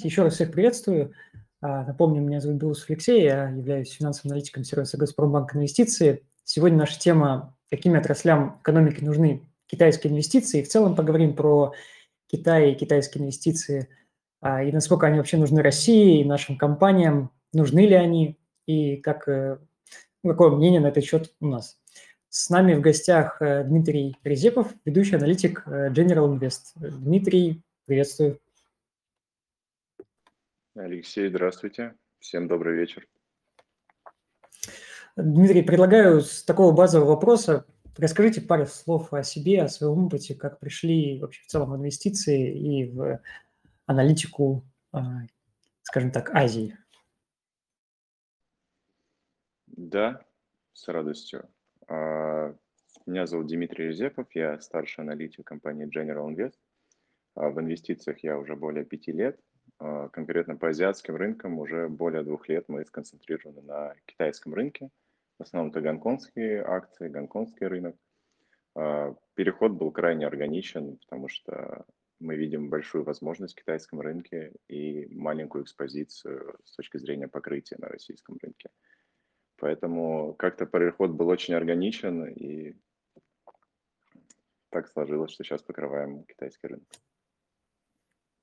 Еще раз всех приветствую. А, напомню, меня зовут Белус Алексей, я являюсь финансовым аналитиком сервиса Газпромбанк Инвестиции. Сегодня наша тема «Какими отраслям экономики нужны китайские инвестиции?» В целом поговорим про Китай и китайские инвестиции, а, и насколько они вообще нужны России и нашим компаниям, нужны ли они, и как, э, какое мнение на этот счет у нас. С нами в гостях э, Дмитрий Резепов, ведущий аналитик э, General Invest. Дмитрий, приветствую. Алексей, здравствуйте. Всем добрый вечер. Дмитрий, предлагаю с такого базового вопроса расскажите пару слов о себе, о своем опыте, как пришли вообще в целом в инвестиции и в аналитику, а, скажем так, Азии. Да, с радостью. А, меня зовут Дмитрий Резепов, я старший аналитик компании General Invest. А, в инвестициях я уже более пяти лет. А, конкретно по азиатским рынкам уже более двух лет мы сконцентрированы на китайском рынке. В основном это гонконгские акции, гонконгский рынок. А, переход был крайне органичен, потому что мы видим большую возможность в китайском рынке и маленькую экспозицию с точки зрения покрытия на российском рынке. Поэтому как-то переход был очень органичен, и так сложилось, что сейчас покрываем китайский рынок.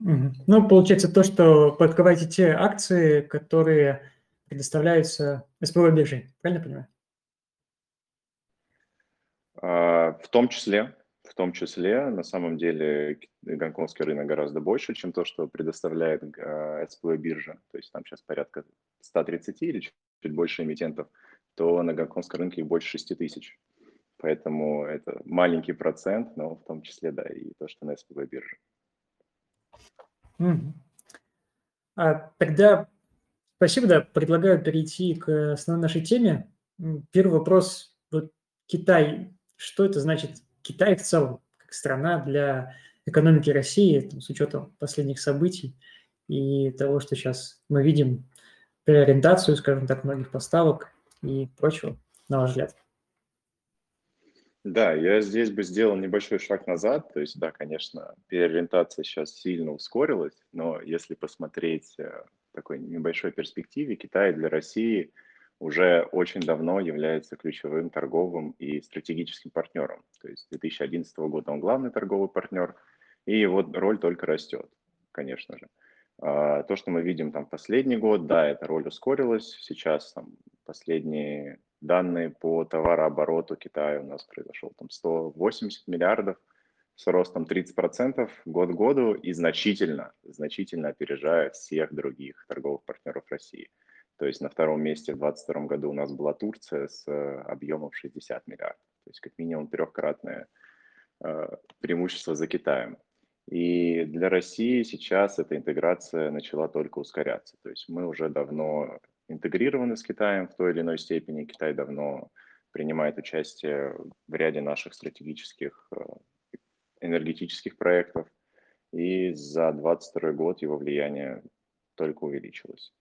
Ну, получается то, что подкрываете те акции, которые предоставляются СПБ биржей, правильно понимаю? А, в том числе, в том числе, на самом деле, гонконгский рынок гораздо больше, чем то, что предоставляет а, СПБ биржа. То есть там сейчас порядка 130 или чуть, больше эмитентов, то на гонконгском рынке больше 6 тысяч. Поэтому это маленький процент, но в том числе, да, и то, что на СПБ бирже. А, тогда спасибо, да, предлагаю перейти к основной нашей теме. Первый вопрос. Вот Китай, что это значит Китай в целом, как страна для экономики России, там, с учетом последних событий и того, что сейчас мы видим, переориентацию, скажем так, многих поставок и прочего, на ваш взгляд? Да, я здесь бы сделал небольшой шаг назад. То есть, да, конечно, переориентация сейчас сильно ускорилась, но если посмотреть в э, такой небольшой перспективе, Китай для России уже очень давно является ключевым торговым и стратегическим партнером. То есть с 2011 года он главный торговый партнер, и его роль только растет, конечно же. А, то, что мы видим там последний год, да, эта роль ускорилась. Сейчас там последние данные по товарообороту Китая у нас произошел там 180 миллиардов с ростом 30% год к году и значительно, значительно опережая всех других торговых партнеров России. То есть на втором месте в 2022 году у нас была Турция с э, объемом 60 миллиардов. То есть как минимум трехкратное э, преимущество за Китаем. И для России сейчас эта интеграция начала только ускоряться. То есть мы уже давно интегрированы с Китаем в той или иной степени. Китай давно принимает участие в ряде наших стратегических э, энергетических проектов, и за 2022 год его влияние только увеличилось.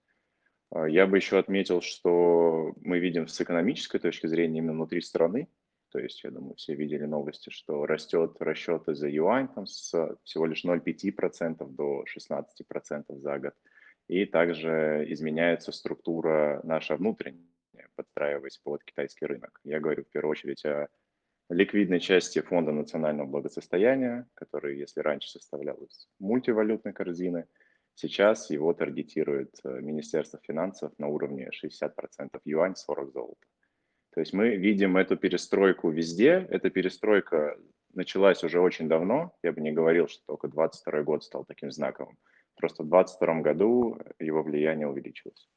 А, я бы еще отметил, что мы видим с экономической точки зрения именно внутри страны, то есть, я думаю, все видели новости, что растет расчеты за юань там, с всего лишь 0,5% до 16% за год – и также изменяется структура наша внутренняя, подстраиваясь под китайский рынок. Я говорю в первую очередь о ликвидной части фонда национального благосостояния, который, если раньше составлял из мультивалютной корзины, сейчас его таргетирует э, Министерство финансов на уровне 60% юань, 40 золота. То есть мы видим эту перестройку везде. Эта перестройка началась уже очень давно. Я бы не говорил, что только 22 год стал таким знаковым. Просто в 2022 году его влияние увеличилось.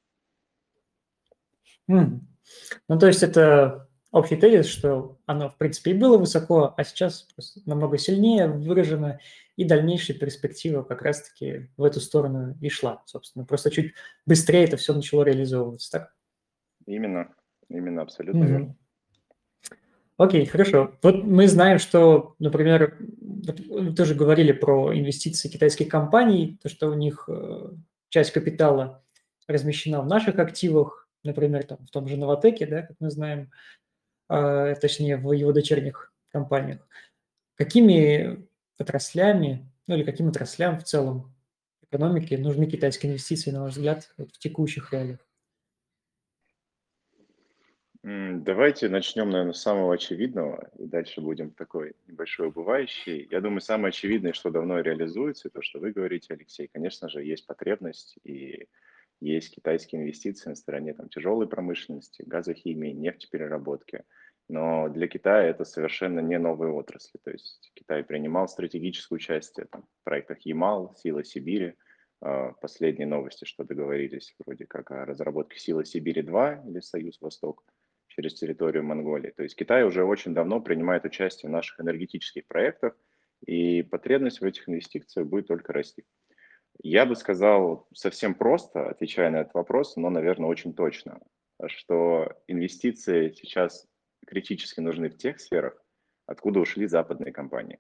Mm. Ну, то есть это общий тезис, что оно, в принципе, и было высоко, а сейчас намного сильнее выражено, и дальнейшая перспектива как раз-таки в эту сторону и шла, собственно. Просто чуть быстрее это все начало реализовываться, так? Именно, именно, абсолютно mm-hmm. верно. Окей, хорошо. Вот мы знаем, что, например, вы тоже говорили про инвестиции китайских компаний, то, что у них э, часть капитала размещена в наших активах, например, там, в том же Новотеке, да, как мы знаем, а, точнее, в его дочерних компаниях. Какими отраслями, ну или каким отраслям в целом экономики нужны китайские инвестиции, на ваш взгляд, вот в текущих реалиях? Давайте начнем, наверное, с самого очевидного, и дальше будем такой небольшой убывающий. Я думаю, самое очевидное, что давно реализуется, то, что вы говорите, Алексей, конечно же, есть потребность и есть китайские инвестиции на стороне там, тяжелой промышленности, газохимии, нефтепереработки. Но для Китая это совершенно не новые отрасли. То есть Китай принимал стратегическое участие там, в проектах Ямал, Сила Сибири. А, последние новости, что договорились вроде как о разработке Сила Сибири-2 или Союз Восток через территорию Монголии. То есть Китай уже очень давно принимает участие в наших энергетических проектах, и потребность в этих инвестициях будет только расти. Я бы сказал совсем просто, отвечая на этот вопрос, но, наверное, очень точно, что инвестиции сейчас критически нужны в тех сферах, откуда ушли западные компании.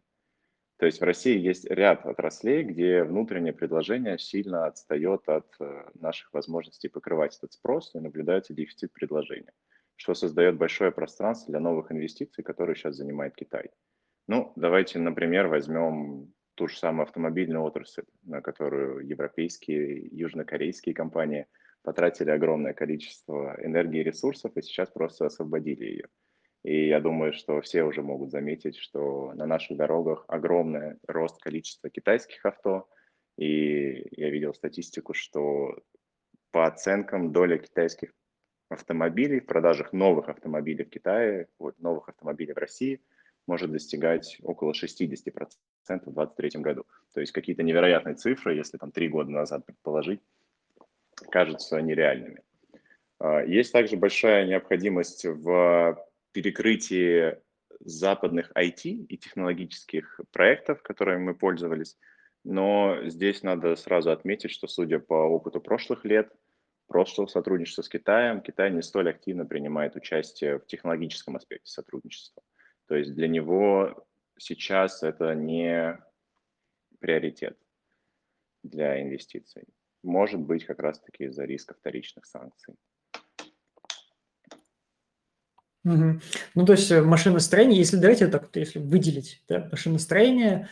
То есть в России есть ряд отраслей, где внутреннее предложение сильно отстает от э, наших возможностей покрывать этот спрос, и наблюдается дефицит предложения, что создает большое пространство для новых инвестиций, которые сейчас занимает Китай. Ну, давайте, например, возьмем ту же самую автомобильную отрасль, на которую европейские, южнокорейские компании потратили огромное количество энергии и ресурсов и сейчас просто освободили ее. И я думаю, что все уже могут заметить, что на наших дорогах огромный рост количества китайских авто. И я видел статистику, что по оценкам доля китайских автомобилей в продажах новых автомобилей в Китае, вот, новых автомобилей в России – может достигать около 60% в 2023 году. То есть какие-то невероятные цифры, если там три года назад предположить, кажутся нереальными. А, есть также большая необходимость в перекрытии западных IT и технологических проектов, которыми мы пользовались. Но здесь надо сразу отметить, что судя по опыту прошлых лет, прошлого сотрудничества с Китаем, Китай не столь активно принимает участие в технологическом аспекте сотрудничества. То есть для него сейчас это не приоритет для инвестиций. Может быть, как раз-таки из-за риска вторичных санкций. Ну, то есть э, машиностроение, если давайте так, если выделить да, машиностроение,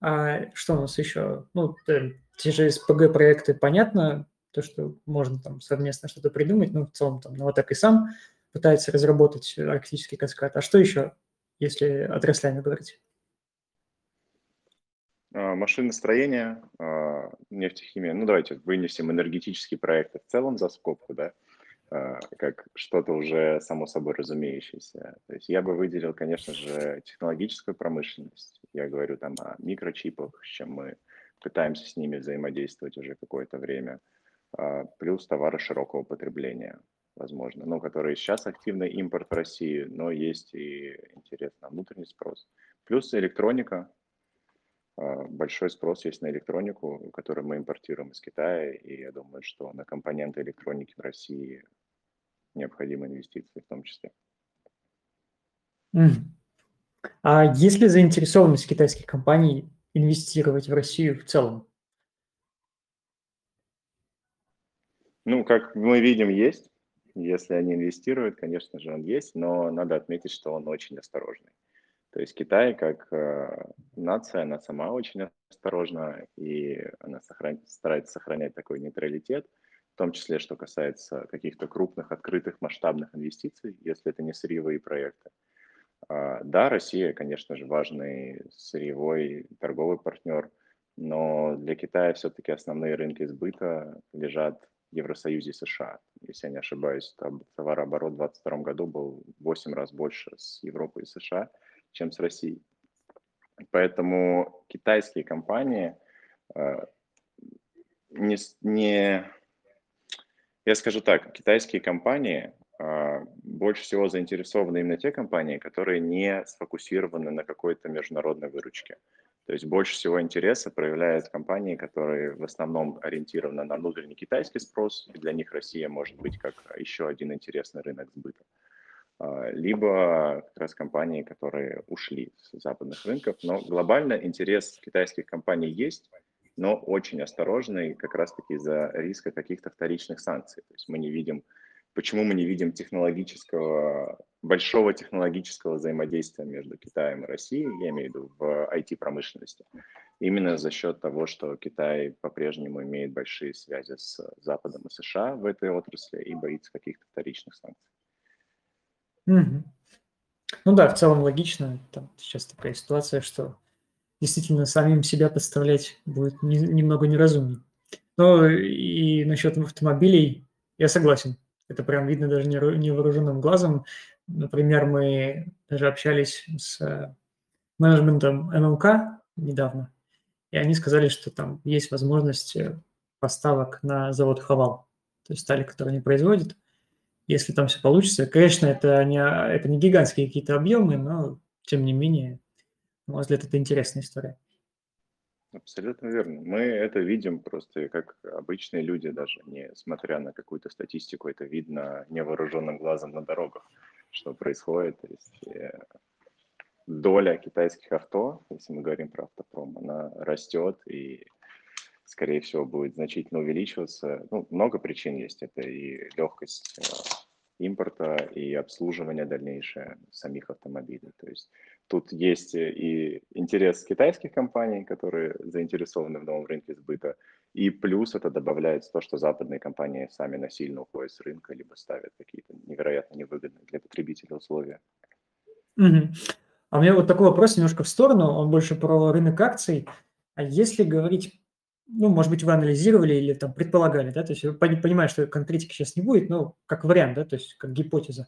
а что у нас еще? Ну, те же СПГ-проекты, понятно, то, что можно там совместно что-то придумать, но в целом там Новотек и сам пытается разработать арктический каскад. А что еще если отраслями говорить? А, машиностроение, а, нефтехимия. Ну, давайте вынесем энергетические проекты в целом за скобку, да, а, как что-то уже само собой разумеющееся. То есть я бы выделил, конечно же, технологическую промышленность. Я говорю там о микрочипах, с чем мы пытаемся с ними взаимодействовать уже какое-то время, плюс товары широкого потребления возможно, но которые сейчас активный импорт в России, но есть и интерес на внутренний спрос. Плюс электроника, а, большой спрос есть на электронику, которую мы импортируем из Китая, и я думаю, что на компоненты электроники в России необходимы инвестиции в том числе. А есть ли заинтересованность китайских компаний инвестировать в Россию в целом? Ну, как мы видим, есть. Если они инвестируют, конечно же, он есть, но надо отметить, что он очень осторожный. То есть Китай как э, нация, она сама очень осторожна, и она сохран... старается сохранять такой нейтралитет, в том числе, что касается каких-то крупных, открытых, масштабных инвестиций, если это не сырьевые проекты. А, да, Россия, конечно же, важный сырьевой торговый партнер, но для Китая все-таки основные рынки сбыта лежат Евросоюзе и США. Если я не ошибаюсь, там товарооборот в 2022 году был в 8 раз больше с Европой и США, чем с Россией. Поэтому китайские компании э, не, не... Я скажу так, китайские компании больше всего заинтересованы именно те компании, которые не сфокусированы на какой-то международной выручке. То есть больше всего интереса проявляют компании, которые в основном ориентированы на внутренний китайский спрос, и для них Россия может быть как еще один интересный рынок сбыта. А, либо как раз компании, которые ушли с западных рынков. Но глобально интерес китайских компаний есть, но очень осторожный как раз-таки из-за риска каких-то вторичных санкций. То есть мы не видим почему мы не видим технологического, большого технологического взаимодействия между Китаем и Россией, я имею в виду в IT-промышленности. именно за счет того, что Китай по-прежнему имеет большие связи с Западом и США в этой отрасли и боится каких-то вторичных санкций. Угу. Ну да, в целом логично. Там сейчас такая ситуация, что действительно самим себя подставлять будет не, немного неразумно. Но и насчет автомобилей я согласен. Это прям видно даже невооруженным глазом. Например, мы даже общались с менеджментом ММК недавно, и они сказали, что там есть возможность э, поставок на завод Хавал, то есть стали, которые они производят. Если там все получится, конечно, это не, это не гигантские какие-то объемы, но тем не менее, на мой взгляд, это интересная история. Абсолютно верно. Мы это видим просто как обычные люди, даже не смотря на какую-то статистику, это видно невооруженным глазом на дорогах, что происходит. То есть э, доля китайских авто, если мы говорим про автопром, она растет и, скорее всего, будет значительно увеличиваться. Ну, много причин есть. Это и легкость э, импорта, и обслуживание дальнейшее самих автомобилей. То есть тут есть и интерес китайских компаний, которые заинтересованы в новом рынке сбыта, и плюс это добавляет то, что западные компании сами насильно уходят с рынка, либо ставят какие-то невероятно невыгодные для потребителя условия. Угу. А у меня вот такой вопрос немножко в сторону, он больше про рынок акций. А если говорить, ну, может быть, вы анализировали или там предполагали, да, то есть вы что конкретики сейчас не будет, но как вариант, да, то есть как гипотеза.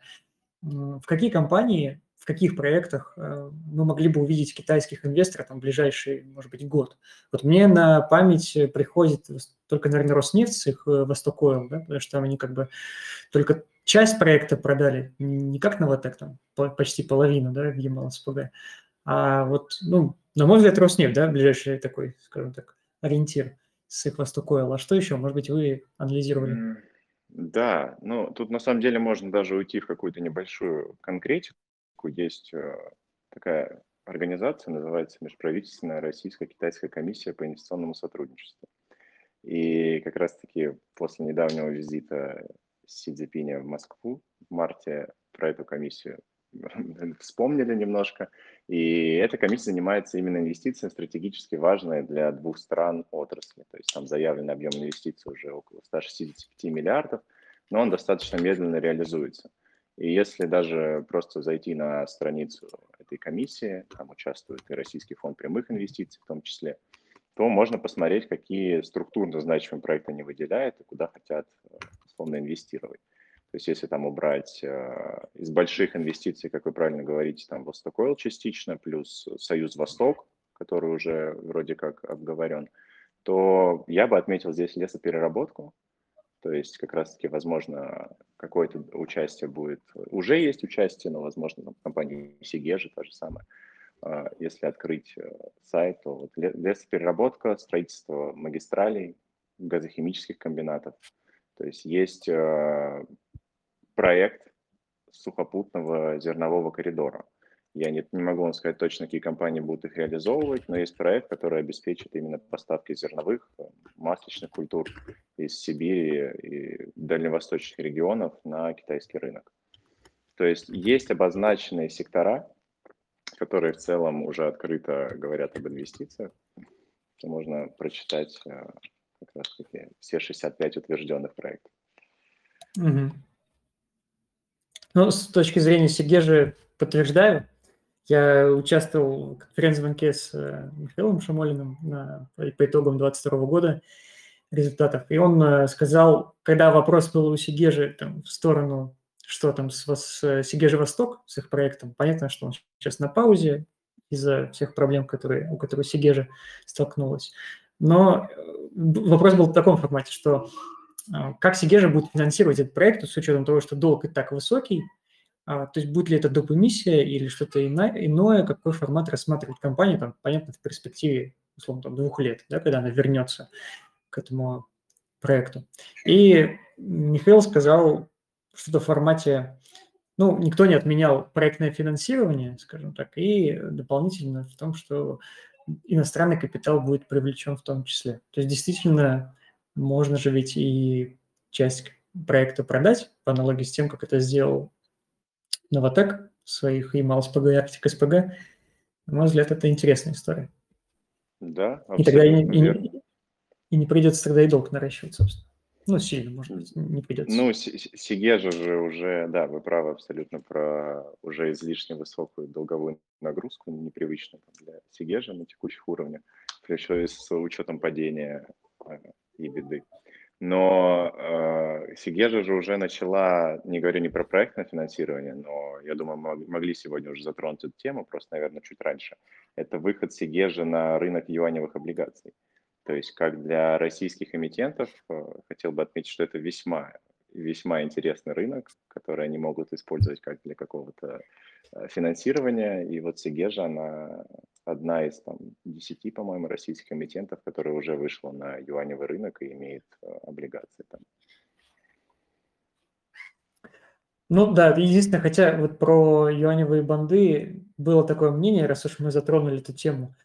В какие компании, каких проектах э, мы могли бы увидеть китайских инвесторов там в ближайший, может быть, год? Вот мне на память приходит только, наверное, Роснефть с их э, Восток Oil, да, потому что там они как бы только часть проекта продали, не как Новотек, там почти половину, да, в ЕМЛ-СПГ, а вот, ну, на мой взгляд, Роснефть, да, ближайший такой, скажем так, ориентир с их Восток Oil. А что еще, может быть, вы анализировали? Да, ну, тут на самом деле можно даже уйти в какую-то небольшую конкретику. Есть э, такая организация, называется Межправительственная Российско-Китайская комиссия по инвестиционному сотрудничеству. И как раз-таки после недавнего визита Си Цзипиня в Москву в марте про эту комиссию вспомнили немножко. И эта комиссия занимается именно инвестициями стратегически важные для двух стран отрасли. То есть там заявленный объем инвестиций уже около 165 миллиардов, но он достаточно медленно реализуется. И если даже просто зайти на страницу этой комиссии, там участвует и Российский фонд прямых инвестиций в том числе, то можно посмотреть, какие структурно значимые проекты они выделяют и куда хотят условно инвестировать. То есть если там убрать э, из больших инвестиций, как вы правильно говорите, там Восток Ойл частично, плюс Союз Восток, который уже вроде как обговорен, то я бы отметил здесь лесопереработку. То есть как раз-таки, возможно, какое-то участие будет, уже есть участие, но, возможно, там, компания Сигежи та же самая, а, если открыть э, сайт, то вот лесопереработка, строительство магистралей, газохимических комбинатов. То есть есть э, проект сухопутного зернового коридора. Я не, не могу вам сказать точно, какие компании будут их реализовывать, но есть проект, который обеспечит именно поставки зерновых, э, масличных культур из Сибири и дальневосточных регионов на китайский рынок. То есть есть обозначенные сектора, которые в целом уже открыто говорят об инвестициях. Можно прочитать э, как раз таки все 65 утвержденных проектов. Угу. Ну, с точки зрения Сигежи подтверждаю. Я участвовал в конференц-звонке с э, Михаилом Шамолиным на, по итогам 2022 года результатов. И он э, сказал, когда вопрос был у Сигежи там, в сторону что там с, с Сигежи Восток, с их проектом. Понятно, что он сейчас на паузе из-за всех проблем, которые, у которых Сигежа столкнулась. Но э, вопрос был в таком формате, что э, как Сигежа будет финансировать этот проект с учетом того, что долг и так высокий, то есть будет ли это доп. эмиссия или что-то иное, какой формат рассматривает компания, там, понятно, в перспективе, условно, там, двух лет, да, когда она вернется к этому проекту. И Михаил сказал что-то в формате, ну, никто не отменял проектное финансирование, скажем так, и дополнительно в том, что иностранный капитал будет привлечен в том числе. То есть действительно можно же ведь и часть проекта продать по аналогии с тем, как это сделал Новотек своих email SPG и Arctic SPG. На мой взгляд, это интересная история. Да, И тогда и, и, и не придется тогда и долг наращивать, собственно. Ну, сильно, может быть, не придется. Ну, Си- Си- Сигежа же уже, да, вы правы абсолютно про уже излишне высокую долговую нагрузку, непривычную для Сигежа на текущих уровнях, еще и с учетом падения э, и беды. Но э, Сигежа же уже начала, не говорю не про проектное финансирование, но я думаю, мы могли сегодня уже затронуть эту тему, просто, наверное, чуть раньше. Это выход Сигежа на рынок юаневых облигаций. То есть как для российских эмитентов, э, хотел бы отметить, что это весьма, весьма интересный рынок, который они могут использовать как для какого-то э, финансирования. И вот Сигежа, она одна из там, десяти, по-моему, российских эмитентов, которая уже вышла на юаневый рынок и имеет э, облигации там. Ну да, единственное, хотя вот про юаневые банды было такое мнение, раз уж мы затронули эту тему –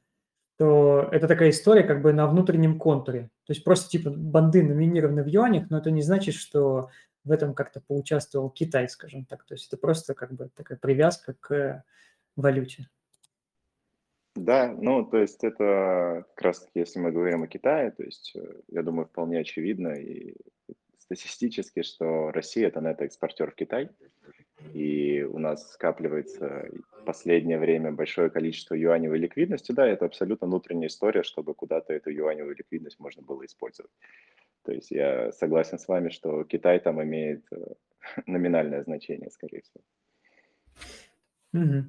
то это такая история как бы на внутреннем контуре. То есть просто типа банды номинированы в юанях, но это не значит, что в этом как-то поучаствовал Китай, скажем так. То есть это просто как бы такая привязка к валюте. Да, ну, то есть это как раз таки, если мы говорим о Китае, то есть э, я думаю, вполне очевидно и статистически, что Россия – это нетто-экспортер в Китай, и у нас скапливается в последнее время большое количество юаневой ликвидности, да, это абсолютно внутренняя история, чтобы куда-то эту юаневую ликвидность можно было использовать. То есть я согласен с вами, что Китай там имеет э, номинальное значение, скорее всего. Угу.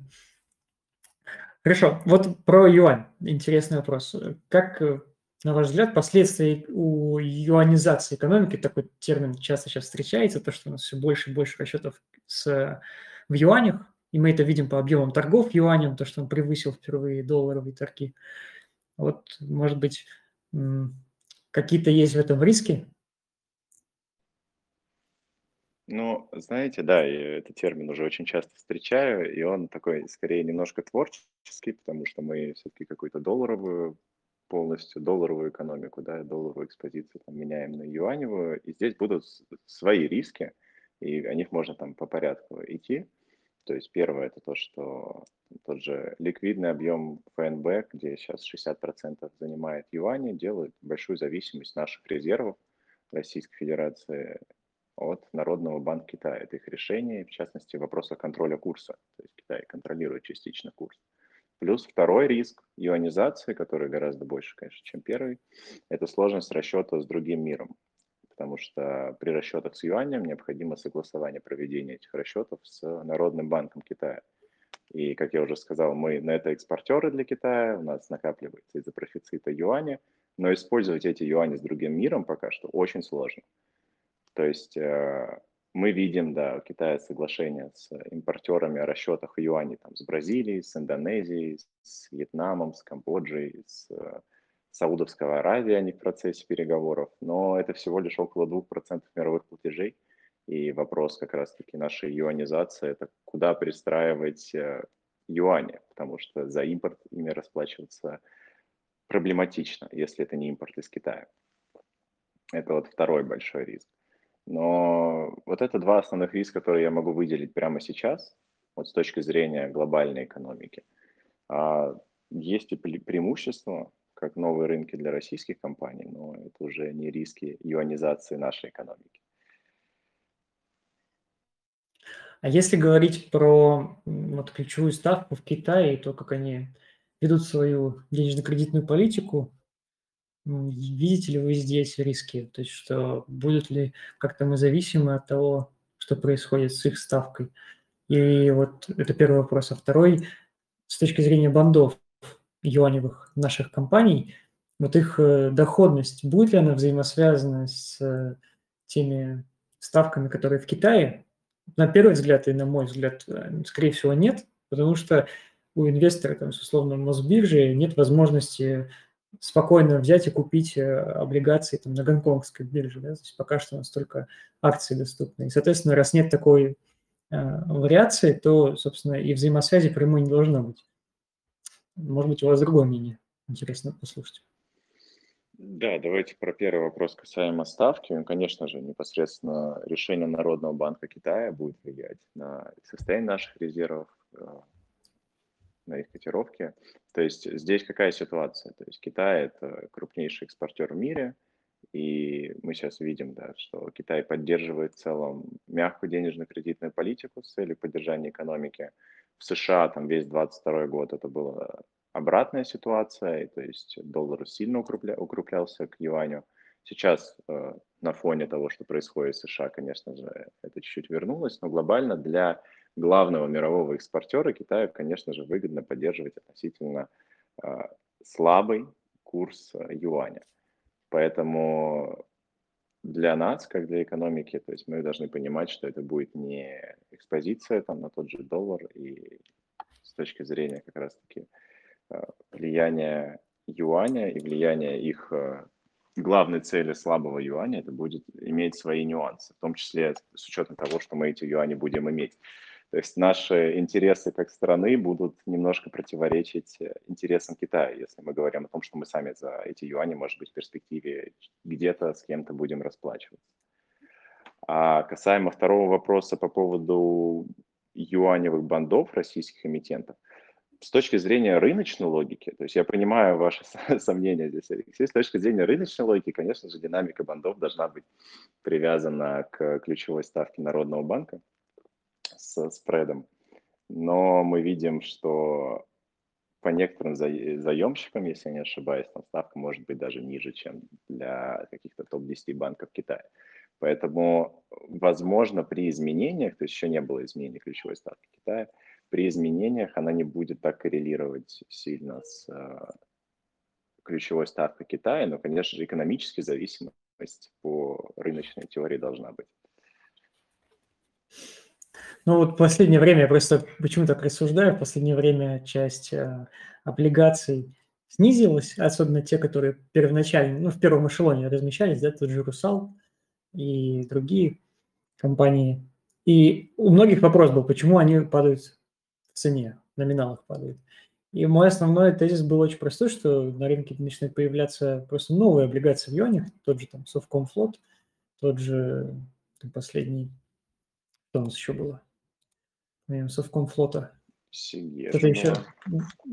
Хорошо, вот про юань интересный вопрос. Как э, на ваш взгляд, последствия у юанизации экономики, такой термин часто сейчас встречается, то, что у нас все больше и больше расчетов с, в юанях, и мы это видим по объемам торгов юанем, то, что он превысил впервые долларовые торги. Вот, может быть, какие-то есть в этом риски? Ну, знаете, да, я этот термин уже очень часто встречаю, и он такой, скорее, немножко творческий, потому что мы все-таки какую-то долларовую полностью долларовую экономику, да, долларовую экспозицию там, меняем на юаневую, и здесь будут свои риски, и о них можно там по порядку идти. То есть первое это то, что тот же ликвидный объем ФНБ, где сейчас 60% занимает юани, делает большую зависимость наших резервов Российской Федерации от Народного банка Китая. Это их решение, в частности, вопроса контроля курса. То есть Китай контролирует частично курс. Плюс второй риск ионизации, который гораздо больше, конечно, чем первый, это сложность расчета с другим миром. Потому что при расчетах с юанем необходимо согласование проведения этих расчетов с Народным банком Китая. И, как я уже сказал, мы на это экспортеры для Китая, у нас накапливается из-за профицита юаня, но использовать эти юани с другим миром пока что очень сложно. То есть э, мы видим, да, у Китая соглашение с импортерами о расчетах юаней там, с Бразилией, с Индонезией, с Вьетнамом, с Камбоджей, с э, Саудовской Аравией, они в процессе переговоров, но это всего лишь около 2% мировых платежей. И вопрос как раз-таки нашей юанизации – это куда пристраивать э, юани, потому что за импорт ими расплачиваться проблематично, если это не импорт из Китая. Это вот второй большой риск. Но вот это два основных риска, которые я могу выделить прямо сейчас, вот с точки зрения глобальной экономики. А есть и преимущества, как новые рынки для российских компаний, но это уже не риски юанизации нашей экономики. А если говорить про вот, ключевую ставку в Китае и то, как они ведут свою денежно-кредитную политику, Видите ли вы здесь риски? То есть, что будут ли как-то мы зависимы от того, что происходит с их ставкой? И вот это первый вопрос. А второй, с точки зрения бандов юаневых наших компаний, вот их э, доходность, будет ли она взаимосвязана с э, теми ставками, которые в Китае? На первый взгляд и на мой взгляд, э, скорее всего, нет, потому что у инвестора, там, условно, Мосбиржи нет возможности спокойно взять и купить э, облигации там, на гонконгской бирже. Да? То есть пока что у нас только акции доступны. И, соответственно, раз нет такой э, вариации, то, собственно, и взаимосвязи прямой не должно быть. Может быть, у вас другое мнение. Интересно послушать. Да, давайте про первый вопрос касаемо ставки. Конечно же, непосредственно решение Народного банка Китая будет влиять на состояние наших резервов, э, на их котировке. То есть здесь какая ситуация? То есть Китай – это крупнейший экспортер в мире, и мы сейчас видим, да, что Китай поддерживает в целом мягкую денежно-кредитную политику с целью поддержания экономики. В США там весь 22 год это была обратная ситуация, и, то есть доллар сильно укрепля, укреплялся к юаню. Сейчас э, на фоне того, что происходит в США, конечно же, это чуть-чуть вернулось, но глобально для главного мирового экспортера Китаю, конечно же, выгодно поддерживать относительно э, слабый курс э, юаня. Поэтому для нас, как для экономики, то есть мы должны понимать, что это будет не экспозиция там на тот же доллар и с точки зрения как раз-таки э, влияния юаня и влияния их главной цели слабого юаня, это будет иметь свои нюансы, в том числе с учетом того, что мы эти юани будем иметь. То есть наши интересы как страны будут немножко противоречить э, интересам Китая, если мы говорим о том, что мы сами за эти юани, может быть, в перспективе где-то с кем-то будем расплачиваться. А касаемо второго вопроса по поводу юаневых бандов российских эмитентов, с точки зрения рыночной логики, то есть я понимаю ваши сомнения здесь, Алексей, с точки зрения рыночной логики, конечно же, динамика бандов должна быть привязана к ключевой ставке Народного банка, с спредом. Но мы видим, что по некоторым заемщикам, если я не ошибаюсь, там ставка может быть даже ниже, чем для каких-то топ-10 банков Китая. Поэтому, возможно, при изменениях, то есть еще не было изменений ключевой ставки Китая, при изменениях она не будет так коррелировать сильно с э, ключевой ставкой Китая, но, конечно же, экономически зависимость по рыночной теории должна быть. Ну вот в последнее время, я просто почему так рассуждаю, в последнее время часть э, облигаций снизилась, особенно те, которые первоначально, ну, в первом эшелоне размещались, да, тот же «Русал» и другие компании. И у многих вопрос был, почему они падают в цене, в номиналах падают. И мой основной тезис был очень простой, что на рынке начинают появляться просто новые облигации в юанях, тот же там Совкомфлот, тот же там, последний, что у нас еще было, Совкомфлота. Что-то еще,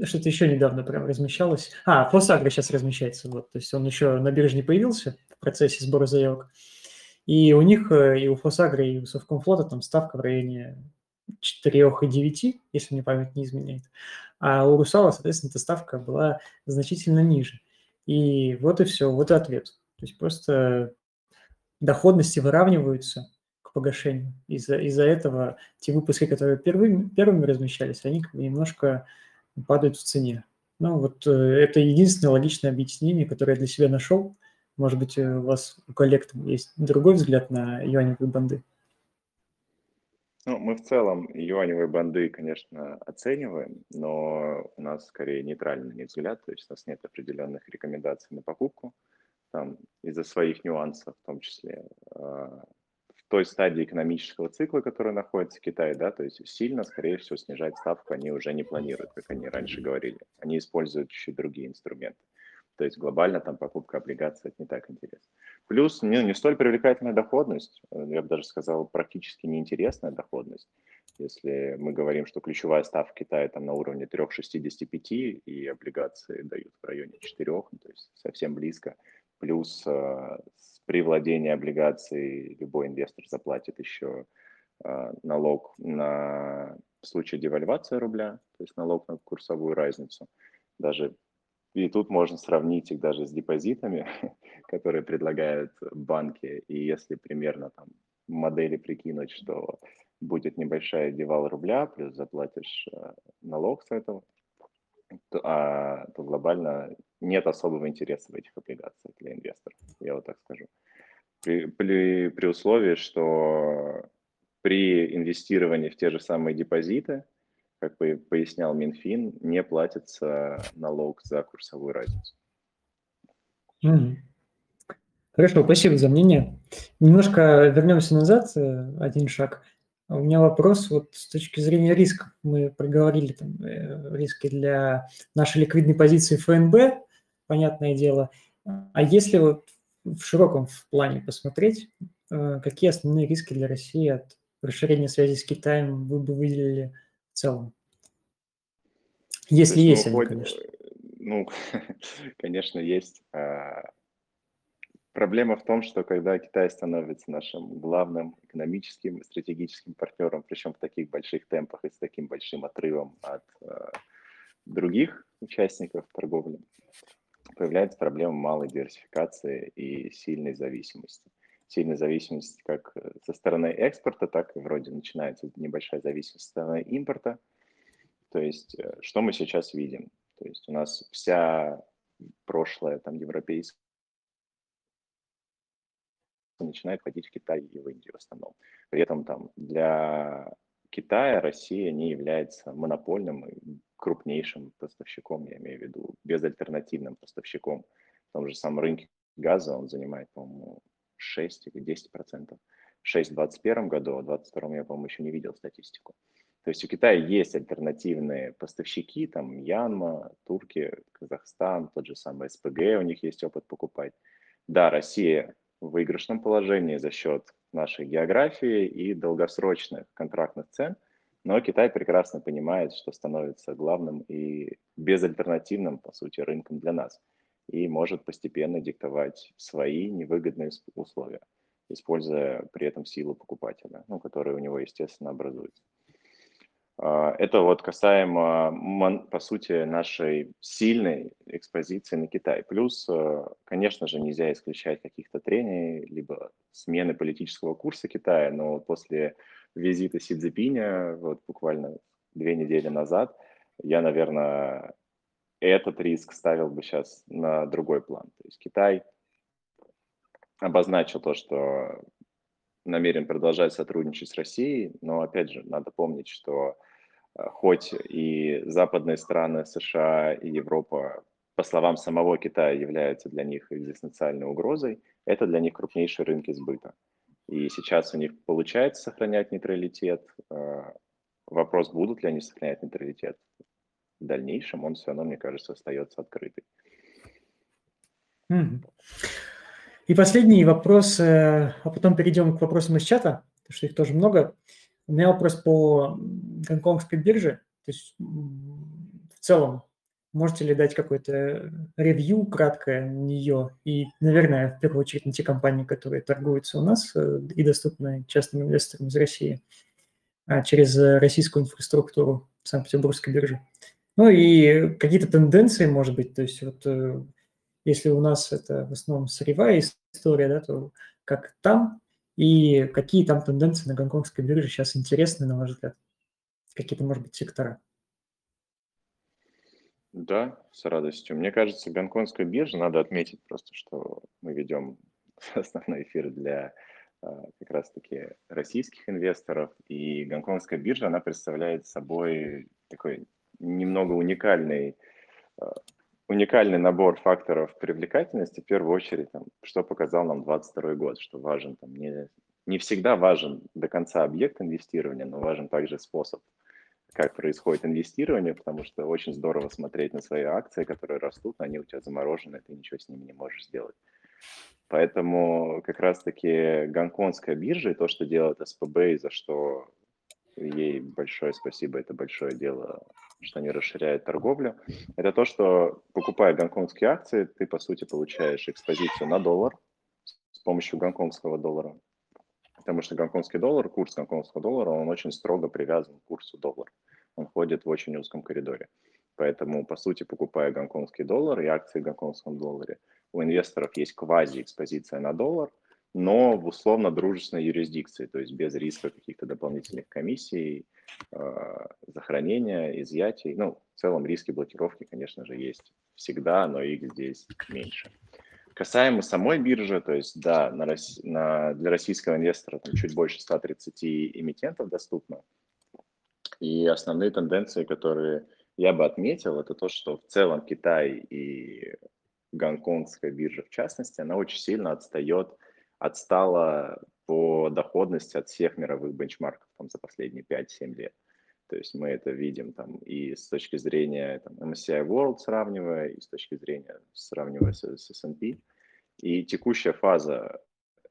что-то еще недавно прям размещалось. А, Фосагро сейчас размещается. Вот, то есть он еще на бирже не появился в процессе сбора заявок. И у них, э, и у Фосагро, и у Совкомфлота там ставка в районе 4,9, если мне память не изменяет. А у Русала, соответственно, эта ставка была значительно ниже. И вот и все, вот и ответ. То есть просто доходности выравниваются, погашению. Из-за из этого те выпуски, которые первыми, первыми размещались, они как бы немножко падают в цене. Ну, вот э, это единственное логичное объяснение, которое я для себя нашел. Может быть, э, у вас, у коллег есть другой взгляд на юаневые банды? Ну, мы в целом юаневые банды, конечно, оцениваем, но у нас скорее нейтральный взгляд, то есть у нас нет определенных рекомендаций на покупку, там из-за своих нюансов, в том числе а, той стадии экономического цикла, который находится в Китае, да, то есть сильно, скорее всего, снижать ставку они уже не планируют, как они раньше говорили. Они используют чуть другие инструменты. То есть глобально там покупка облигаций это не так интересно. Плюс не, не столь привлекательная доходность, э, я бы даже сказал, практически неинтересная доходность. Если мы говорим, что ключевая ставка Китая там на уровне 3,65 и облигации дают в районе 4, ну, то есть совсем близко, плюс э, при владении облигаций любой инвестор заплатит еще э, налог на в случае девальвации рубля, то есть налог на курсовую разницу. Даже и тут можно сравнить их даже с депозитами, которые предлагают банки. И если примерно там модели прикинуть, что будет небольшая девал рубля, плюс заплатишь э, налог с этого, то, а, то глобально нет особого интереса в этих облигациях для инвесторов, я вот так скажу. При, при, при условии, что при инвестировании в те же самые депозиты, как пояснял Минфин, не платится налог за курсовую разницу. Mm. Хорошо, спасибо за мнение. Немножко вернемся назад, э, один шаг. У меня вопрос вот с точки зрения риска. Мы проговорили там э, риски для нашей ликвидной позиции ФНБ, понятное дело. А если вот в широком плане посмотреть, э, какие основные риски для России от расширения связи с Китаем вы бы выделили в целом? Если есть, есть они, конечно. Ну, конечно, есть. А, проблема в том, что когда Китай становится нашим главным экономическим и стратегическим партнером, причем в таких больших темпах и с таким большим отрывом от а, других участников торговли, появляется проблема малой диверсификации и сильной зависимости. Сильной зависимости как со стороны экспорта, так и вроде начинается небольшая зависимость со стороны импорта. То есть э, что мы сейчас видим? То есть у нас вся прошлая там европейская начинает ходить в Китай и в Индию в основном. При этом там для Китая Россия не является монопольным и крупнейшим поставщиком, я имею в виду безальтернативным поставщиком. В том же самом рынке газа он занимает, по-моему, 6 или 10 процентов. 6 в 2021 году, а в 2022 я, по-моему, еще не видел статистику. То есть у Китая есть альтернативные поставщики, там Мьянма, Турки, Казахстан, тот же самый СПГ, у них есть опыт покупать. Да, Россия в выигрышном положении за счет нашей географии и долгосрочных контрактных цен, но Китай прекрасно понимает, что становится главным и безальтернативным, по сути, рынком для нас и может постепенно диктовать свои невыгодные условия, используя при этом силу покупателя, ну, которая у него, естественно, образуется. А, это вот касаемо, по сути, нашей сильной экспозиции на Китай. Плюс, э, конечно же, нельзя исключать каких-то трений, либо смены политического курса Китая, но после визита Си Цзипиня, вот буквально две недели назад, я, наверное, этот риск ставил бы сейчас на другой план. То есть Китай обозначил то, что намерен продолжать сотрудничать с Россией, но, опять же, надо помнить, что Э, хоть и западные страны, США и Европа, по словам самого Китая, являются для них экзистенциальной угрозой, это для них крупнейшие рынки сбыта. И сейчас у них получается сохранять нейтралитет. Э, вопрос, будут ли они сохранять нейтралитет в дальнейшем, он все равно, мне кажется, остается открытый. И последний вопрос, э, а потом перейдем к вопросам из чата, потому что их тоже много. У меня вопрос по гонконгской бирже. То есть в целом, можете ли дать какое-то ревью краткое на нее? И, наверное, в первую очередь на те компании, которые торгуются у нас э, и доступны частным инвесторам из России а, через российскую инфраструктуру Санкт-Петербургской биржи. Ну и какие-то тенденции, может быть, то есть вот э, если у нас это в основном сырьевая история, да, то как там и какие там тенденции на гонконгской бирже сейчас интересны, на ваш взгляд? Какие-то, может быть, сектора? Да, с радостью. Мне кажется, гонконгская биржа, надо отметить просто, что мы ведем основной эфир для а, как раз-таки российских инвесторов, и гонконгская биржа, она представляет собой такой немного уникальный а, уникальный набор факторов привлекательности, в первую очередь, там, что показал нам 22 год, что важен там, не, не всегда важен до конца объект инвестирования, но важен также способ, как происходит инвестирование, потому что очень здорово смотреть на свои акции, которые растут, они у тебя заморожены, ты ничего с ними не можешь сделать. Поэтому как раз-таки гонконгская биржа и то, что делает СПБ, и за что ей большое спасибо, это большое дело, что они расширяют торговлю, это то, что покупая гонконгские акции, ты, по сути, получаешь экспозицию на доллар с помощью гонконгского доллара. Потому что гонконгский доллар, курс гонконгского доллара, он очень строго привязан к курсу доллара. Он ходит в очень узком коридоре. Поэтому, по сути, покупая гонконгский доллар и акции в гонконгском долларе, у инвесторов есть квази-экспозиция на доллар – но в условно-дружественной юрисдикции, то есть без риска каких-то дополнительных комиссий, э, захоронения, изъятий. Ну, в целом риски блокировки, конечно же, есть всегда, но их здесь меньше. Касаемо самой биржи, то есть, да, на, на, для российского инвестора там чуть больше 130 эмитентов доступно. И основные тенденции, которые я бы отметил, это то, что в целом Китай и гонконгская биржа в частности, она очень сильно отстает отстала по доходности от всех мировых бенчмарков там, за последние 5-7 лет. То есть мы это видим там и с точки зрения там, MSCI World сравнивая, и с точки зрения сравнивая с, с S&P. И текущая фаза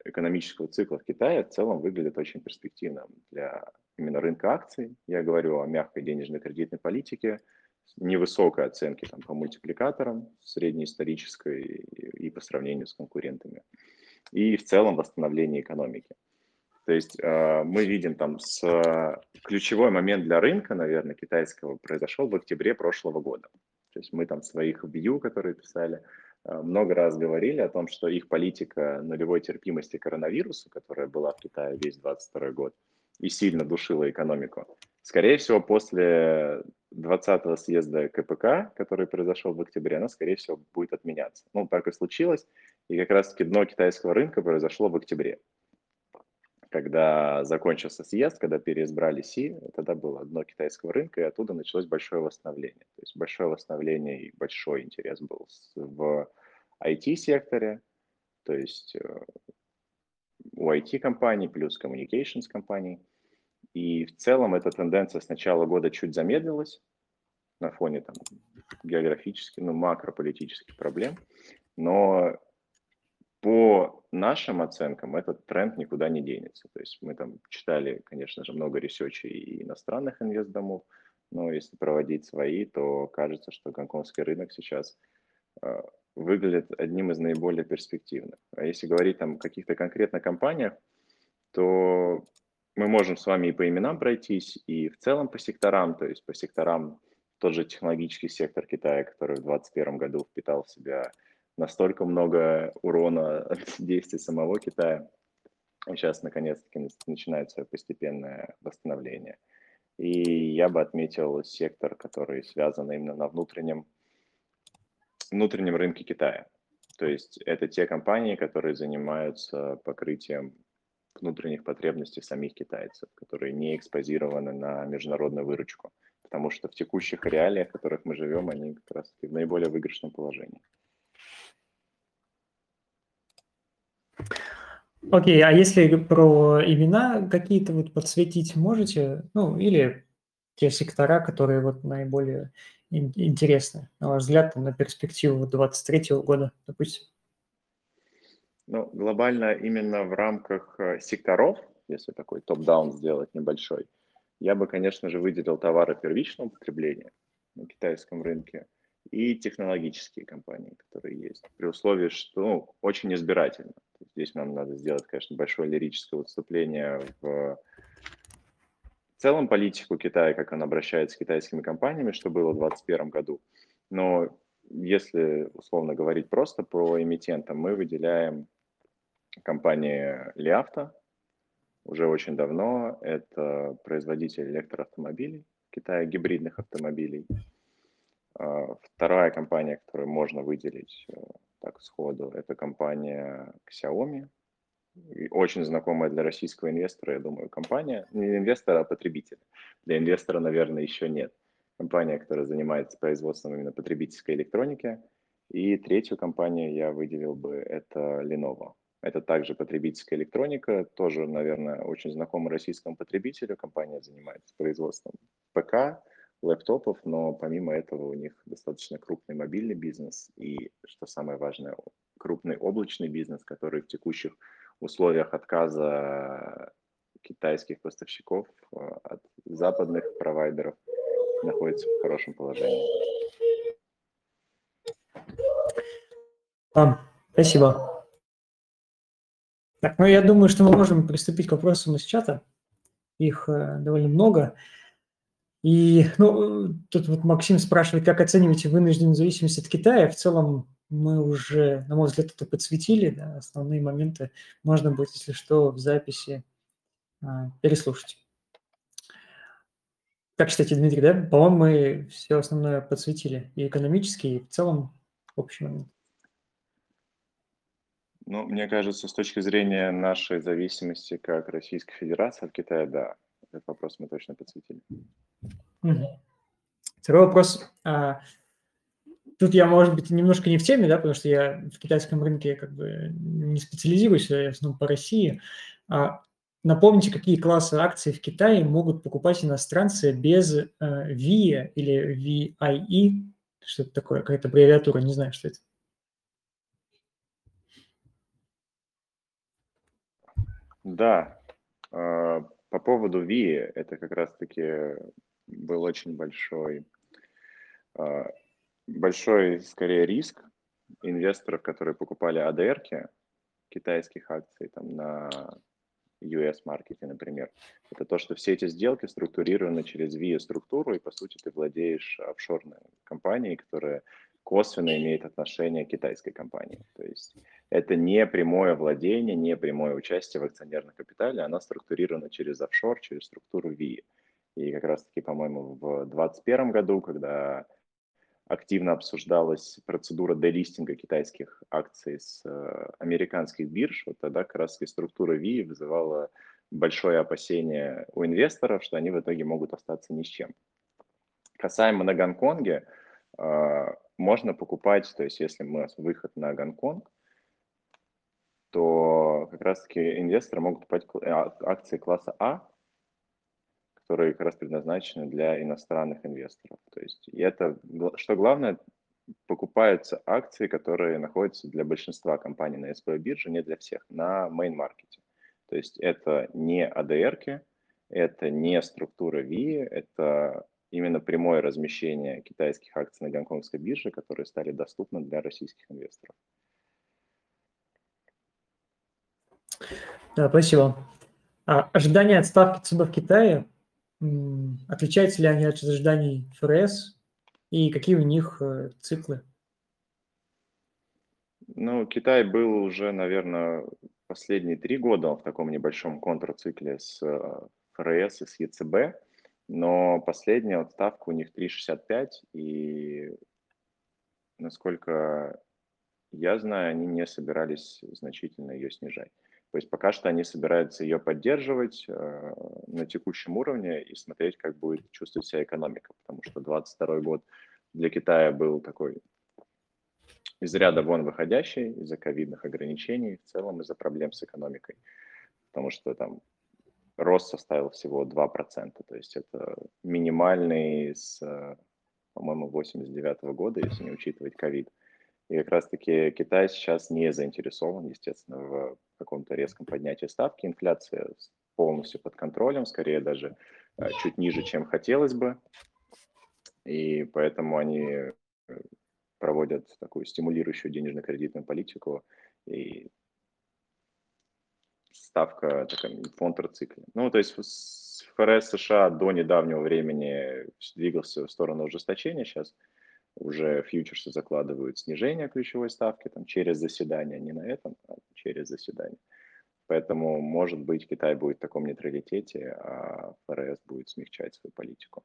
экономического цикла в Китае в целом выглядит очень перспективно для именно рынка акций. Я говорю о мягкой денежной кредитной политике, невысокой оценки там, по мультипликаторам среднеисторической и, и по сравнению с конкурентами. И в целом восстановление экономики. То есть э, мы видим там с ключевой момент для рынка, наверное, китайского произошел в октябре прошлого года. То есть мы там своих view, которые писали, э, много раз говорили о том, что их политика нулевой терпимости к коронавирусу, которая была в Китае весь 22 год и сильно душила экономику, скорее всего, после 20-го съезда КПК, который произошел в октябре, она, скорее всего, будет отменяться. Ну, так и случилось. И как раз-таки дно китайского рынка произошло в октябре когда закончился съезд, когда переизбрали Си, тогда было дно китайского рынка, и оттуда началось большое восстановление. То есть большое восстановление и большой интерес был в IT-секторе, то есть э, у IT-компаний плюс communications компаний. И в целом эта тенденция с начала года чуть замедлилась на фоне там, географических, ну, макрополитических проблем, но по нашим оценкам этот тренд никуда не денется. То есть мы там читали, конечно же, много ресерчей и иностранных инвестдомов, но если проводить свои, то кажется, что гонконгский рынок сейчас э, выглядит одним из наиболее перспективных. А если говорить там о каких-то конкретно компаниях, то мы можем с вами и по именам пройтись, и в целом по секторам, то есть по секторам тот же технологический сектор Китая, который в 2021 году впитал в себя настолько много урона от действий самого Китая. И сейчас, наконец-таки, начинается постепенное восстановление. И я бы отметил сектор, который связан именно на внутреннем, внутреннем рынке Китая. То есть это те компании, которые занимаются покрытием внутренних потребностей самих китайцев, которые не экспозированы на международную выручку. Потому что в текущих реалиях, в которых мы живем, они как раз в наиболее выигрышном положении. Окей, а если про имена какие-то вот подсветить можете? Ну, или те сектора, которые вот наиболее интересны, на ваш взгляд, на перспективу 23 года, допустим? Ну, глобально именно в рамках э, секторов, если такой топ-даун сделать небольшой, я бы, конечно же, выделил товары первичного потребления на китайском рынке и технологические компании, которые есть, при условии, что ну, очень избирательно. Здесь нам надо сделать, конечно, большое лирическое выступление в целом политику Китая, как он обращается с китайскими компаниями, что было в 2021 году. Но если, условно говорить просто про эмитента, мы выделяем компанию Liafta уже очень давно. Это производитель электроавтомобилей в гибридных автомобилей. А, вторая компания, которую можно выделить э, так сходу, это компания Xiaomi. И очень знакомая для российского инвестора, я думаю, компания. Не инвестора, а потребителя. Для инвестора, наверное, еще нет. Компания, которая занимается производством именно потребительской электроники. И третью компанию я выделил бы, это Lenovo. Это также потребительская электроника, тоже, наверное, очень знакома российскому потребителю. Компания занимается производством ПК, лэптопов, но помимо этого у них достаточно крупный мобильный бизнес и, что самое важное, крупный облачный бизнес, который в текущих условиях отказа китайских поставщиков э, от западных провайдеров находится в хорошем положении. А, спасибо. Так, ну я думаю, что мы можем приступить к вопросам из чата. Их э, довольно много. И ну, тут вот Максим спрашивает, как оцениваете вынужденную зависимость от Китая. В целом мы уже, на мой взгляд, это подсветили, да, основные моменты можно будет, если что, в записи а, переслушать. Как считаете, Дмитрий, да? По-моему, мы все основное подсветили, и экономически, и в целом общий момент. Ну, мне кажется, с точки зрения нашей зависимости как Российской Федерации от Китая, да, этот вопрос мы точно подсветили. Второй вопрос. А, тут я, может быть, немножко не в теме, да, потому что я в китайском рынке как бы не специализируюсь, я в основном по России. А, напомните, какие классы акций в Китае могут покупать иностранцы без э, VIE или VIE? Что это такое? Какая-то аббревиатура, не знаю, что это. Да, а, по поводу VIE, это как раз-таки был очень большой а, большой, скорее, риск инвесторов, которые покупали адр китайских акций там, на US-маркете, например, это то, что все эти сделки структурированы через VIA-структуру, и, по сути, ты владеешь офшорной компанией, которая косвенно имеет отношение к китайской компании. То есть это не прямое владение, не прямое участие в акционерном капитале, она структурирована через офшор, через структуру VIA. И как раз-таки, по-моему, в 2021 году, когда активно обсуждалась процедура делистинга китайских акций с э, американских бирж, вот тогда как раз и структура VI вызывала большое опасение у инвесторов, что они в итоге могут остаться ни с чем. Касаемо на Гонконге, э, можно покупать, то есть если у нас выход на Гонконг, то как раз-таки инвесторы могут покупать а, акции класса А, которые как раз предназначены для иностранных инвесторов. То есть и это, что главное, покупаются акции, которые находятся для большинства компаний на СП бирже, не для всех, на мейн-маркете. То есть это не АДР, это не структура ВИ, это именно прямое размещение китайских акций на гонконгской бирже, которые стали доступны для российских инвесторов. Да, спасибо. А ожидание отставки ЦБ в Китае Отличаются ли они от ожиданий ФРС и какие у них э, циклы? Ну, Китай был уже, наверное, последние три года в таком небольшом контрцикле с э, ФРС и с ЕЦБ, но последняя отставка у них 3,65, и насколько я знаю, они не собирались значительно ее снижать. То есть пока что они собираются ее поддерживать э, на текущем уровне и смотреть, как будет чувствовать себя экономика, потому что 2022 год для Китая был такой из ряда вон выходящий из-за ковидных ограничений, в целом из-за проблем с экономикой, потому что там рост составил всего 2%, то есть это минимальный с, по-моему, 89 года, если не учитывать ковид. И как раз-таки Китай сейчас не заинтересован, естественно, в каком-то резком поднятии ставки. Инфляция полностью под контролем, скорее даже э, чуть ниже, чем хотелось бы. И поэтому они э, проводят такую стимулирующую денежно-кредитную политику. И ставка такая в контрцикле. Ну, то есть ФРС США до недавнего времени двигался в сторону ужесточения. Сейчас уже фьючерсы закладывают снижение ключевой ставки там, через заседание, не на этом, а через заседание. Поэтому, может быть, Китай будет в таком нейтралитете, а ФРС будет смягчать свою политику.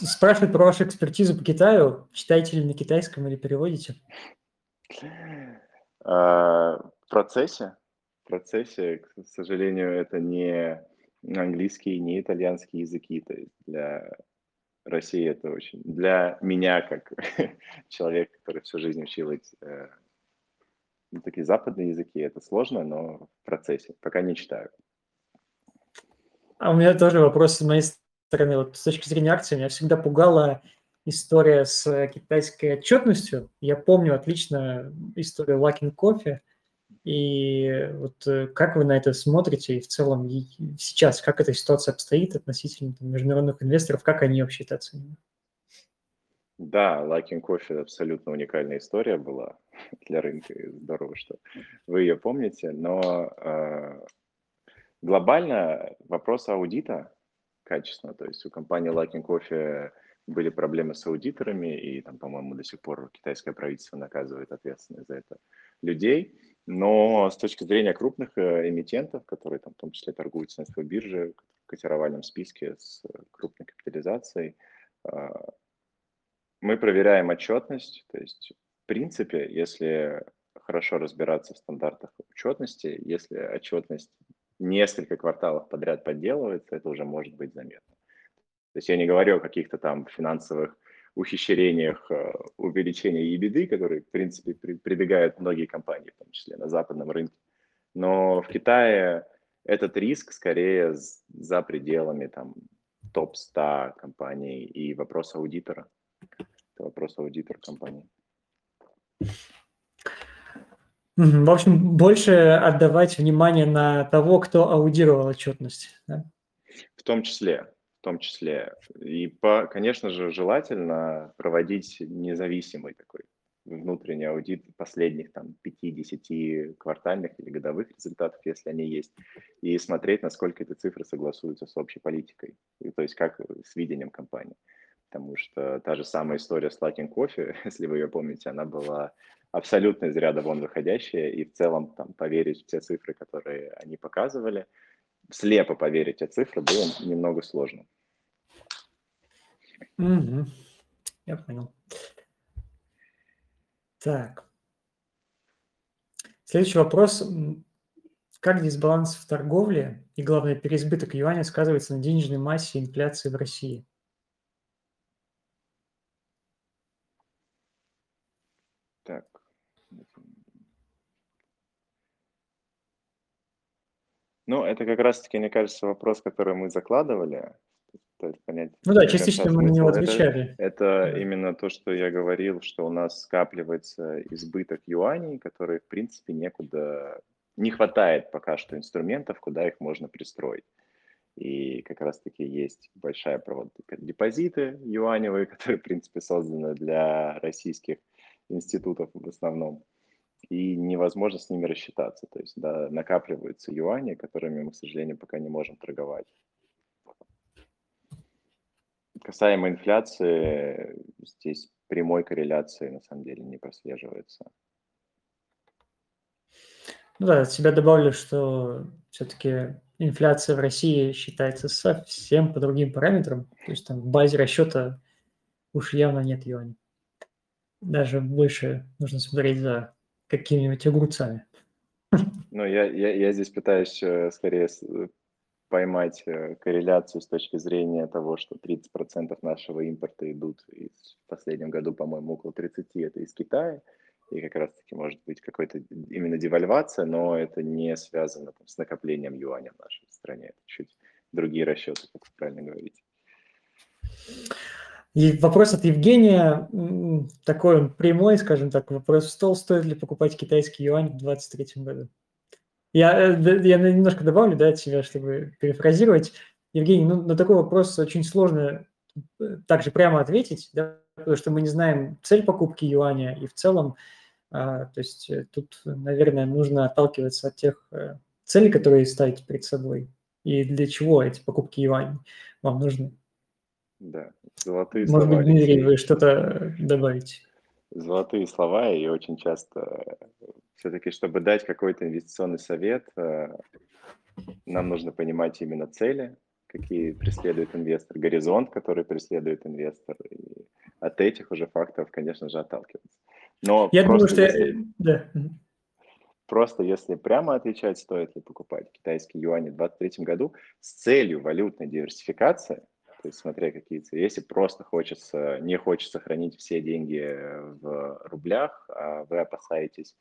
Спрашивают про вашу экспертизу по Китаю. Читаете ли на китайском или переводите? А, в процессе. В процессе, к сожалению, это не английский, не итальянский языки. То есть для России это очень... Для меня, как человек, который всю жизнь учил эти, э, ну, такие западные языки, это сложно, но в процессе. Пока не читаю. А у меня тоже вопрос с моей стороны. Вот с точки зрения акций, меня всегда пугала история с китайской отчетностью. Я помню отлично историю Luckin Coffee – и вот э, как вы на это смотрите и в целом и сейчас, как эта ситуация обстоит относительно там, международных инвесторов, как они вообще это оценивают? Да, Лакин Кофе абсолютно уникальная история была для рынка, здорово, что вы ее помните, но э, глобально вопрос аудита качественно, то есть у компании Лакин Кофе были проблемы с аудиторами, и там, по-моему, до сих пор китайское правительство наказывает ответственность за это людей. Но с точки зрения крупных э, эмитентов, которые там в том числе торгуются на своей бирже, в котировальном списке с крупной капитализацией, а, мы проверяем отчетность. То есть, в принципе, если хорошо разбираться в стандартах учетности, если отчетность несколько кварталов подряд подделывается, это уже может быть заметно. То есть я не говорю о каких-то там финансовых ухищрениях э, увеличения EBITDA, которые, в принципе, прибегают многие компании, в том числе на западном рынке. Но в Китае этот риск скорее за пределами там топ-100 компаний и вопрос аудитора. Это вопрос аудитора компании. В общем, больше отдавать внимание на того, кто аудировал отчетность. Да? том числе, в том числе. И, по, конечно же, желательно проводить независимый такой внутренний аудит последних там 5-10 квартальных или годовых результатов, если они есть, и смотреть, насколько эти цифры согласуются с общей политикой, и, то есть как с видением компании. Потому что та же самая история с Latin Coffee, если вы ее помните, она была абсолютно из ряда вон выходящая, и в целом там поверить в те цифры, которые они показывали, слепо поверить те цифры было немного сложно. Угу. Я понял. Так. Следующий вопрос. Как дисбаланс в торговле и, главное, переизбыток юаня сказывается на денежной массе и инфляции в России? Так. Ну, это как раз-таки, мне кажется, вопрос, который мы закладывали пытаюсь понять. Ну да, частично мы на него отвечали. Это, это да. именно то, что я говорил, что у нас скапливается избыток юаней, которые, в принципе, некуда... Не хватает пока что инструментов, куда их можно пристроить. И как раз-таки есть большая провод депозиты юаневые, которые, в принципе, созданы для российских институтов в основном. И невозможно с ними рассчитаться. То есть да, накапливаются юани, которыми мы, к сожалению, пока не можем торговать. Касаемо инфляции, здесь прямой корреляции на самом деле не прослеживается. Ну да, от себя добавлю, что все-таки инфляция в России считается совсем по другим параметрам. То есть там в базе расчета уж явно нет юаней. Даже больше нужно смотреть за какими-нибудь огурцами. Ну, я, я, я здесь пытаюсь э, скорее поймать э, корреляцию с точки зрения того, что 30% нашего импорта идут из, в последнем году, по-моему, около 30 это из Китая, и как раз-таки может быть какой-то именно девальвация, но это не связано там, с накоплением юаня в нашей стране. Это чуть другие расчеты, как вы правильно говорите. И вопрос от Евгения, такой он прямой, скажем так, вопрос в стол, стоит ли покупать китайский юань в 2023 году? Я, э, я немножко добавлю да, от себя, чтобы перефразировать. Евгений, ну, на такой вопрос очень сложно э, также прямо ответить, да, потому что мы не знаем цель покупки юаня, и в целом, а, то есть э, тут, наверное, нужно отталкиваться от тех целей, которые ставите перед собой, и для чего эти покупки юаня вам нужны. Да, золотые. Может быть, Дмитрий, вы что-то добавите? Золотые слова, и очень часто все-таки, чтобы дать какой-то инвестиционный совет, э, нам нужно понимать именно цели, какие преследует инвестор, горизонт, который преследует инвестор. И от этих уже фактов, конечно же, отталкиваться. Но я думаю, что если, да. Просто если прямо отвечать, стоит ли покупать китайские юани в 2023 году с целью валютной диверсификации, то есть смотря какие цели, если просто хочется, не хочется хранить все деньги в рублях, а вы опасаетесь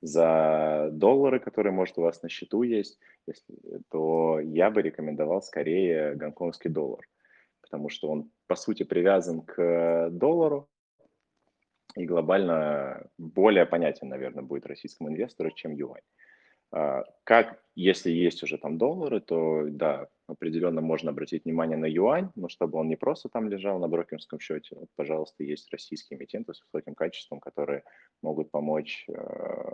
за доллары, которые, может, у вас на счету есть, если, то я бы рекомендовал скорее гонконгский доллар, потому что он, по сути, привязан к доллару и глобально более понятен, наверное, будет российскому инвестору, чем юань. А, как, если есть уже там доллары, то да, определенно можно обратить внимание на юань, но чтобы он не просто там лежал на брокерском счете, вот, пожалуйста, есть российские эмитенты с высоким качеством, которые могут помочь э,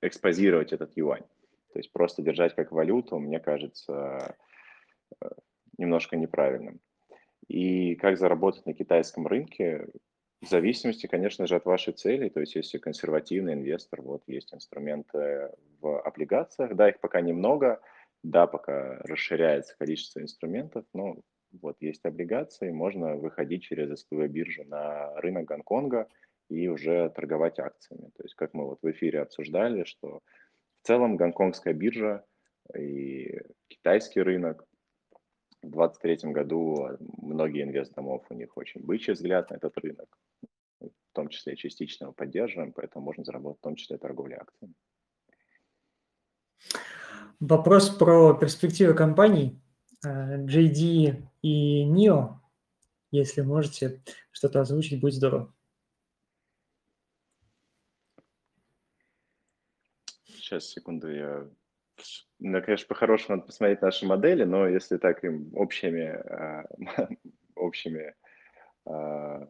экспозировать этот юань. То есть просто держать как валюту, мне кажется, э, немножко неправильным. И как заработать на китайском рынке, в зависимости, конечно же, от вашей цели. То есть, если консервативный инвестор, вот есть инструменты в облигациях, да, их пока немного, да, пока расширяется количество инструментов, но вот есть облигации, можно выходить через СПВ биржу на рынок Гонконга и уже торговать акциями. То есть, как мы вот в эфире обсуждали, что в целом гонконгская биржа и китайский рынок в 2023 году многие инвестдомов, у них очень бычий взгляд на этот рынок, в том числе частично его поддерживаем, поэтому можно заработать в том числе торговлей акциями. Вопрос про перспективы компаний JD э, и NIO. Если можете что-то озвучить, будет здорово. Сейчас, секунду, я Ну, конечно, по-хорошему надо посмотреть наши модели, но если так им общими, а, общими а,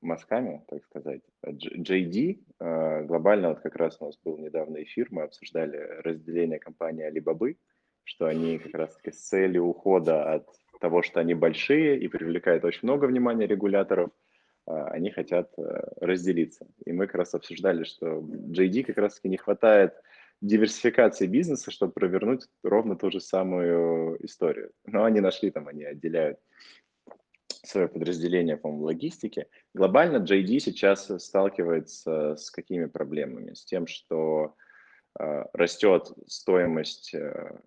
мазками, так сказать, JD, а, глобально вот как раз у нас был недавно эфир, мы обсуждали разделение компании Alibaba, что они как раз-таки с целью ухода от того, что они большие и привлекают очень много внимания регуляторов, они хотят разделиться. И мы как раз обсуждали, что JD как раз-таки не хватает диверсификации бизнеса, чтобы провернуть ровно ту же самую историю. Но они нашли там, они отделяют свое подразделение, по-моему, логистики. Глобально JD сейчас сталкивается с какими проблемами? С тем, что э, растет стоимость, э,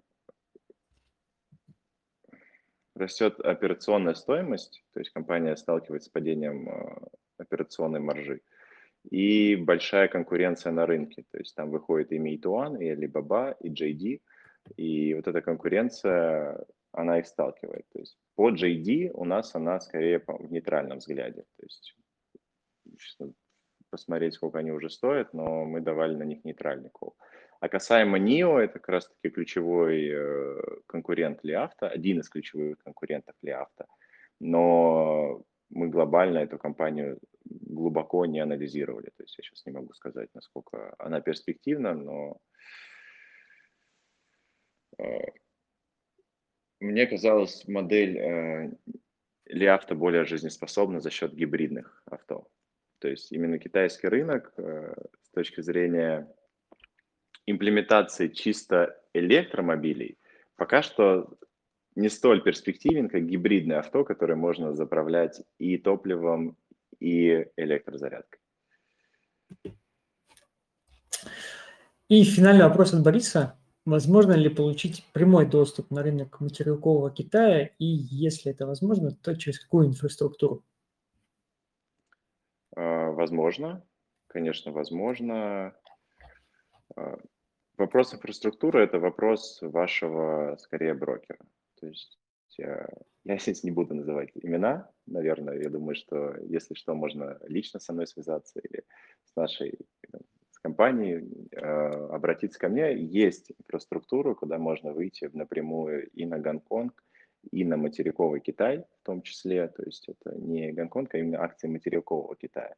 растет операционная стоимость, то есть компания сталкивается с падением э, операционной маржи. И большая конкуренция на рынке. То есть там выходит и Meituan, и Alibaba, и JD, и вот эта конкуренция, она их сталкивает. То есть по JD у нас она скорее в нейтральном взгляде. То есть посмотреть, сколько они уже стоят, но мы давали на них нейтральный кол. А касаемо NIO, это как раз-таки ключевой э, конкурент Лиавто, один из ключевых конкурентов Лиавто. Но мы глобально эту компанию глубоко не анализировали. То есть я сейчас не могу сказать, насколько она перспективна, но э, мне казалось, модель э, ли авто более жизнеспособна за счет гибридных авто. То есть именно китайский рынок э, с точки зрения имплементации чисто электромобилей пока что не столь перспективен, как гибридное авто, которое можно заправлять и топливом, и электрозарядкой. И финальный вопрос от Бориса. Возможно ли получить прямой доступ на рынок материкового Китая? И если это возможно, то через какую инфраструктуру? А, возможно, конечно, возможно. А, вопрос инфраструктуры – это вопрос вашего, скорее, брокера. То есть я, я сейчас не буду называть имена, наверное. Я думаю, что если что, можно лично со мной связаться или с нашей с компанией, э, обратиться ко мне. Есть инфраструктура, куда можно выйти напрямую и на Гонконг, и на материковый Китай в том числе. То есть это не Гонконг, а именно акции материкового Китая.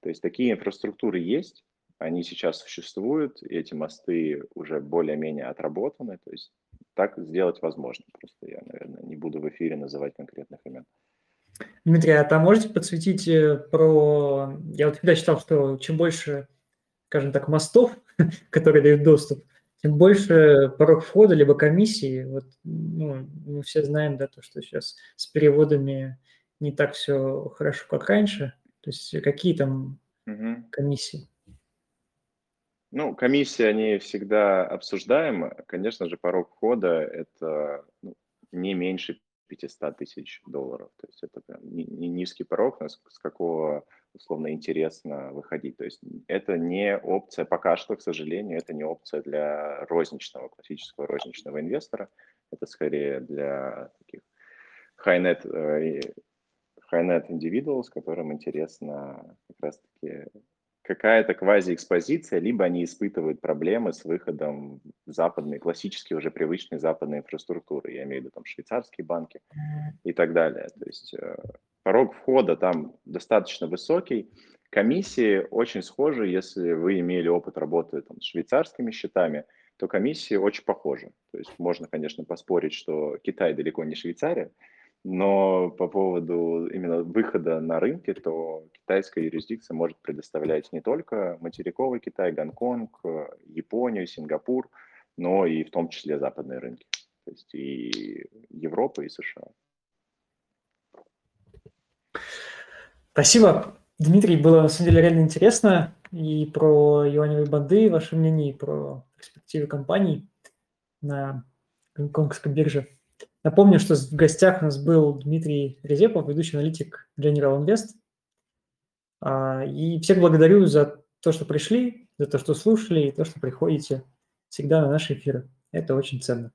То есть такие инфраструктуры есть, они сейчас существуют, эти мосты уже более-менее отработаны, то есть так сделать возможно. Просто я, наверное, не буду в эфире называть конкретных имен. Дмитрий, а там можете подсветить э, про... Я вот всегда считал, что чем больше, скажем так, мостов, которые дают доступ, тем больше порог входа, либо комиссии. Вот, ну, мы все знаем, да, то, что сейчас с переводами не так все хорошо, как раньше. То есть какие там угу. комиссии? Ну, комиссии, они всегда обсуждаемы. Конечно же, порог входа – это ну, не меньше 500 тысяч долларов. То есть это прям низкий порог, с какого условно интересно выходить. То есть это не опция, пока что, к сожалению, это не опция для розничного, классического розничного инвестора. Это скорее для таких high-net, э, high-net individuals, которым интересно как раз-таки какая-то квази-экспозиция, либо они испытывают проблемы с выходом в западные, классические уже привычные западные инфраструктуры. Я имею в виду там швейцарские банки и так далее. То есть э, порог входа там достаточно высокий. Комиссии очень схожи, если вы имели опыт работы там, с швейцарскими счетами, то комиссии очень похожи. То есть можно, конечно, поспорить, что Китай далеко не Швейцария, но по поводу именно выхода на рынки, то китайская юрисдикция может предоставлять не только материковый Китай, Гонконг, Японию, Сингапур, но и в том числе западные рынки, то есть и Европа, и США. Спасибо. Дмитрий, было на самом деле реально интересно и про юаневые банды, ваше мнение, и про перспективы компаний на гонконгской бирже. Напомню, что в гостях у нас был Дмитрий Резепов, ведущий аналитик General Invest. А, и всех благодарю за то, что пришли, за то, что слушали, и то, что приходите всегда на наши эфиры. Это очень ценно.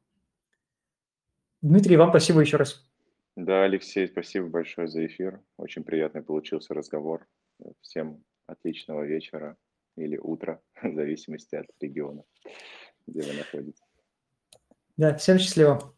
Дмитрий, вам спасибо еще раз. Да, Алексей, спасибо большое за эфир. Очень приятный получился разговор. Всем отличного вечера или утра, в зависимости от региона, где вы находитесь. Да, всем счастливо.